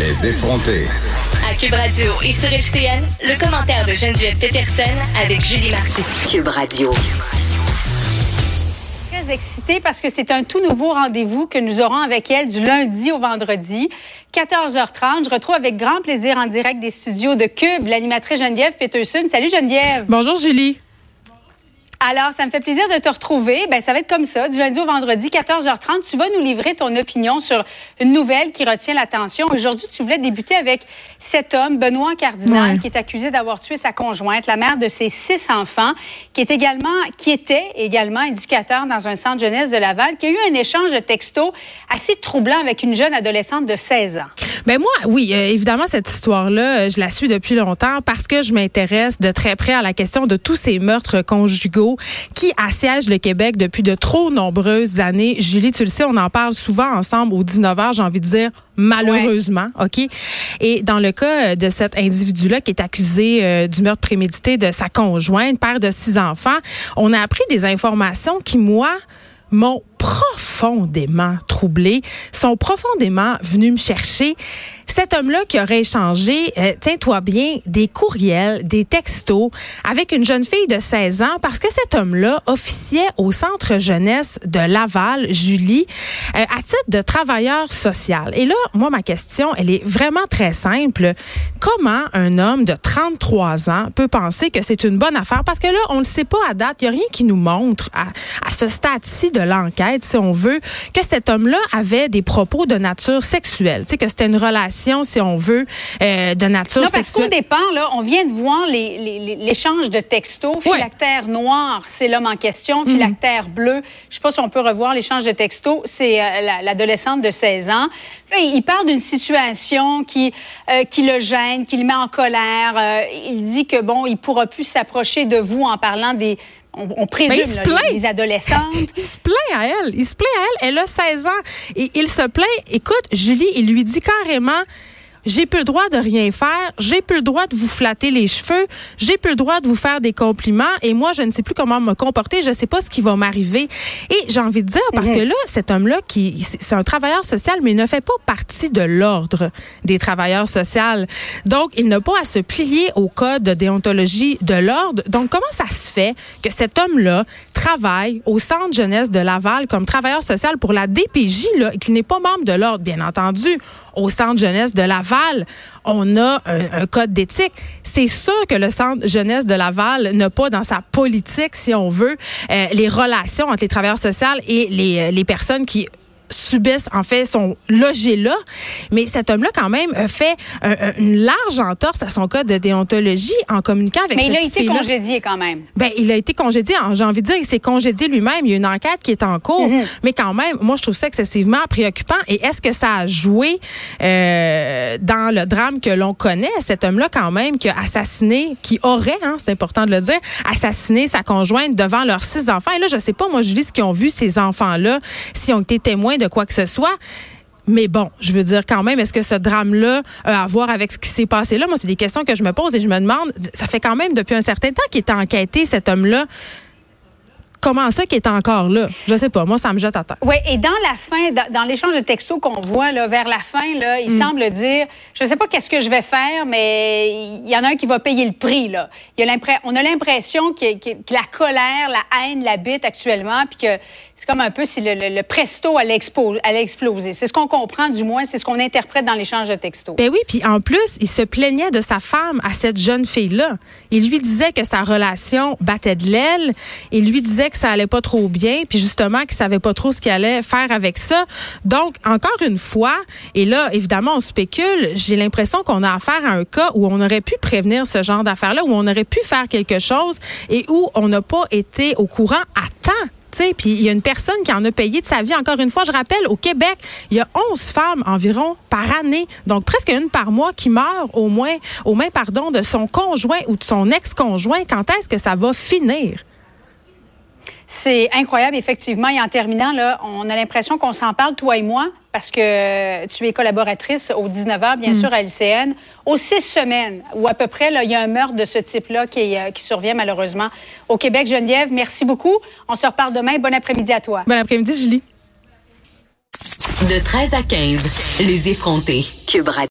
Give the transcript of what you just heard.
Les effronter. À Cube Radio et sur FCN, le commentaire de Geneviève Peterson avec Julie Marcoux. Cube Radio. Très excitée parce que c'est un tout nouveau rendez-vous que nous aurons avec elle du lundi au vendredi. 14h30, je retrouve avec grand plaisir en direct des studios de Cube l'animatrice Geneviève Peterson. Salut Geneviève. Bonjour Julie. Alors, ça me fait plaisir de te retrouver. Ben, ça va être comme ça, du lundi au vendredi, 14h30. Tu vas nous livrer ton opinion sur une nouvelle qui retient l'attention. Aujourd'hui, tu voulais débuter avec cet homme, Benoît Cardinal, Ouais. qui est accusé d'avoir tué sa conjointe, la mère de ses six enfants, qui est également, qui était également éducateur dans un centre jeunesse de Laval, qui a eu un échange de textos assez troublant avec une jeune adolescente de 16 ans. Ben moi, oui, euh, évidemment, cette histoire-là, euh, je la suis depuis longtemps parce que je m'intéresse de très près à la question de tous ces meurtres conjugaux qui assiègent le Québec depuis de trop nombreuses années. Julie, tu le sais, on en parle souvent ensemble au 19h, j'ai envie de dire malheureusement, OK? Et dans le cas de cet individu-là qui est accusé euh, du meurtre prémédité de sa conjointe, père de six enfants, on a appris des informations qui, moi, m'ont profondément troublé, sont profondément venus me chercher. Cet homme-là qui aurait échangé, euh, tiens-toi bien, des courriels, des textos avec une jeune fille de 16 ans parce que cet homme-là officiait au centre jeunesse de Laval, Julie, euh, à titre de travailleur social. Et là, moi, ma question, elle est vraiment très simple. Comment un homme de 33 ans peut penser que c'est une bonne affaire? Parce que là, on ne le sait pas à date. Il n'y a rien qui nous montre à, à ce stade-ci de l'enquête, si on veut, que cet homme-là avait des propos de nature sexuelle. Tu sais, que c'était une relation, si on veut, euh, de nature Non, parce qu'au sexuelle. départ, là, on vient de voir les- les- les- l'échange de textos. Phylactère noir, c'est l'homme en question. Phylactère bleu, je sais pas si on peut revoir l'échange de textos, c'est euh, la- l'adolescente de 16 ans. Là, il parle d'une situation qui, euh, qui le gêne, qui le met en colère. Il dit que, bon, il pourra plus s'approcher de vous en parlant des... On, on présume, Ben, il se là, plaint. les, les adolescentes. Il se plaint à elle. Il se plaint à elle. Elle a 16 ans. Et il se plaint. Écoute, Julie, il lui dit carrément. J'ai plus le droit de rien faire. J'ai plus le droit de vous flatter les cheveux. J'ai plus le droit de vous faire des compliments. Et moi, je ne sais plus comment me comporter. Je sais pas ce qui va m'arriver. Et j'ai envie de dire, parce que là, cet homme-là, qui, c'est un travailleur social, mais il ne fait pas partie de l'ordre des travailleurs sociaux. Donc, il n'a pas à se plier au code de déontologie de l'ordre. Donc, comment ça se fait que cet homme-là travaille au centre jeunesse de Laval comme travailleur social pour la DPJ, là, et qu'il n'est pas membre de l'ordre, bien entendu? Au centre jeunesse de Laval, on a un, code d'éthique. C'est sûr que le centre jeunesse de Laval n'a pas dans sa politique, si on veut, euh, les relations entre les travailleurs sociaux et les, euh, les personnes qui subissent, en fait, sont logés là. Mais cet homme-là, quand même, a fait un- un- une large entorse à son code de déontologie en communiquant avec Mais il a été congédié quand même. Ben, il a été congédié. J'ai envie de dire, il s'est congédié lui-même. Il y a une enquête qui est en cours. Mhm. Mais quand même, moi, je trouve ça excessivement préoccupant. Et est-ce que ça a joué euh, dans le drame que l'on connaît? Cet homme-là, quand même, qui a assassiné, qui aurait, hein, c'est important de le dire, assassiné sa conjointe devant leurs six enfants. Et là, je sais pas, moi, Julie, ce qu'ils ont vu, ces enfants-là, s'ils ont été témoins de quoi que ce soit. Mais bon, je veux dire quand même, est-ce que ce drame-là a à voir avec ce qui s'est passé là? Moi, c'est des questions que je me pose et je me demande, ça fait quand même depuis un certain temps qu'il est enquêté, cet homme-là. Comment ça qu'il est encore là? Je sais pas. Moi, ça me jette à terre. Oui, et dans la fin, dans, dans l'échange de textos qu'on voit là, vers la fin, là, il semble dire, je ne sais pas qu'est-ce que je vais faire, mais il y en a un qui va payer le prix. Là. Il y a on a l'impression que, que- que la colère, la haine l'habite actuellement, puis que c'est comme un peu si le, presto allait, expo- exploser. C'est ce qu'on comprend, du moins, c'est ce qu'on interprète dans l'échange de textos. Ben oui, puis en plus, il se plaignait de sa femme à cette jeune fille-là. Il lui disait que sa relation battait de l'aile. Il lui disait que ça allait pas trop bien, puis justement qu'il savait pas trop ce qu'il allait faire avec ça. Donc, encore une fois, et là, évidemment, on spécule, j'ai l'impression qu'on a affaire à un cas où on aurait pu prévenir ce genre d'affaires-là, où on aurait pu faire quelque chose et où on n'a pas été au courant à temps. Puis il y a une personne qui en a payé de sa vie. Encore une fois, je rappelle, au Québec, il y a 11 femmes environ par année, donc presque une par mois, qui meurent au moins, au moins pardon, de son conjoint ou de son ex-conjoint. Quand est-ce que ça va finir? C'est incroyable, effectivement. Et en terminant, là, on a l'impression qu'on s'en parle, toi et moi, parce que tu es collaboratrice au 19h, bien sûr, à LCN. Aux six semaines, ou à peu près, là, il y a un meurtre de ce type-là qui, euh, qui survient malheureusement au Québec. Geneviève, merci beaucoup. On se reparle demain. Bon après-midi à toi. Bon après-midi, Julie. De 13 à 15, les effrontés. Cube Radio.